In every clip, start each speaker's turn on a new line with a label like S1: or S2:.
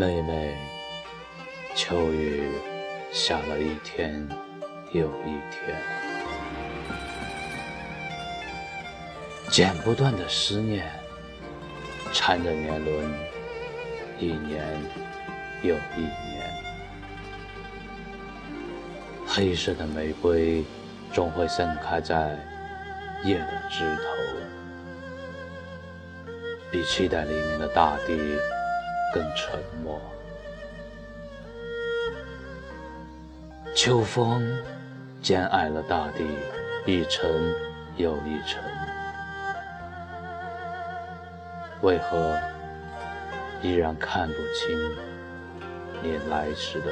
S1: 妹妹，秋雨下了一天又一天，剪不断的思念缠着年轮，一年又一年。黑色的玫瑰总会盛开在夜的枝头，比期待黎明的大地。更沉默。秋风兼爱了大地一层又一层，为何依然看不清你来时的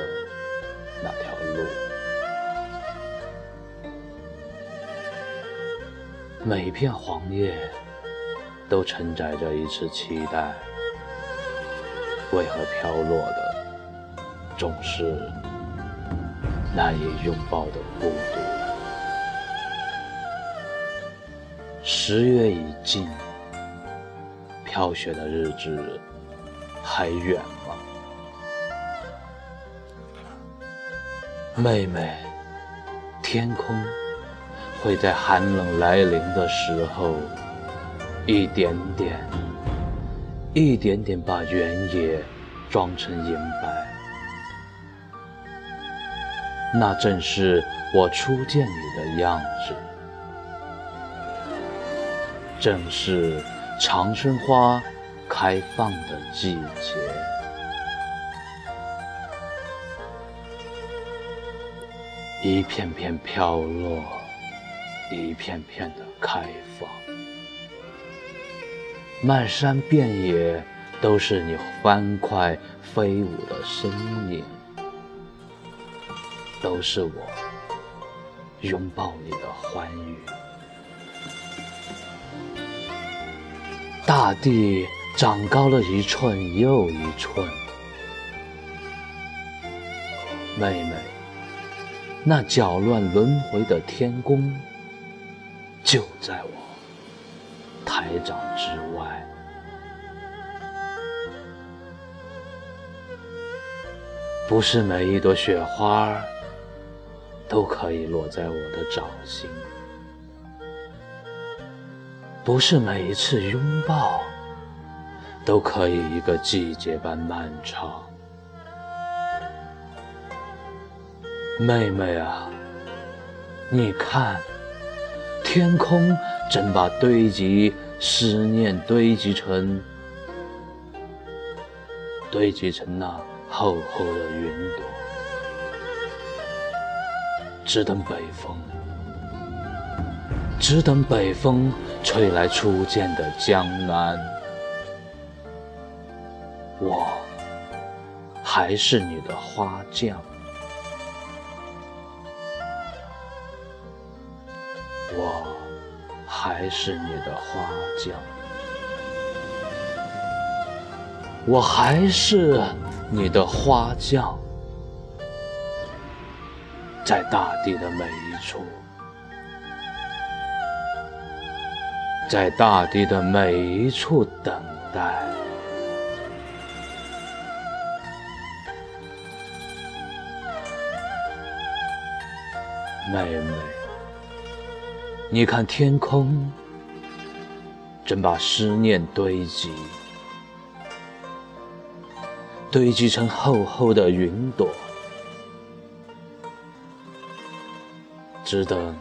S1: 那条路？每片黄叶都承载着一次期待。为何飘落的总是难以拥抱的孤独？十月已尽，飘雪的日子还远吗？妹妹，天空会在寒冷来临的时候一点点。一点点把原野装成银白，那正是我初见你的样子，正是长生花开放的季节。一片片飘落，一片片的开放。漫山遍野都是你欢快飞舞的身影，都是我拥抱你的欢愉。大地长高了一寸又一寸，妹妹，那搅乱轮回的天宫就在我。台掌之外，不是每一朵雪花都可以落在我的掌心，不是每一次拥抱都可以一个季节般漫长。妹妹啊，你看，天空。正把堆积思念堆积成堆积成那厚厚的云朵，只等北风，只等北风吹来初见的江南。我还是你的花匠，我。还是你的花匠，我还是你的花匠，在大地的每一处，在大地的每一处等待，妹妹。你看，天空正把思念堆积，堆积成厚厚的云朵，只等，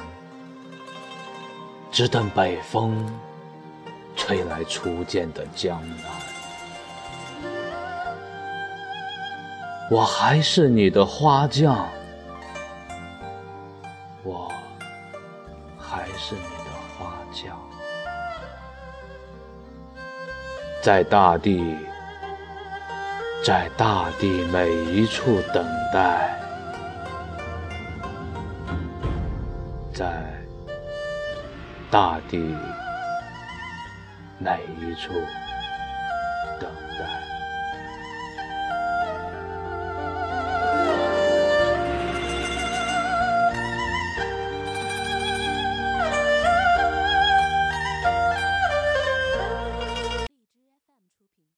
S1: 只等北风吹来初见的江南。我还是你的花匠。我还是你的花轿，在大地，在大地每一处等待，在大地每一处等待。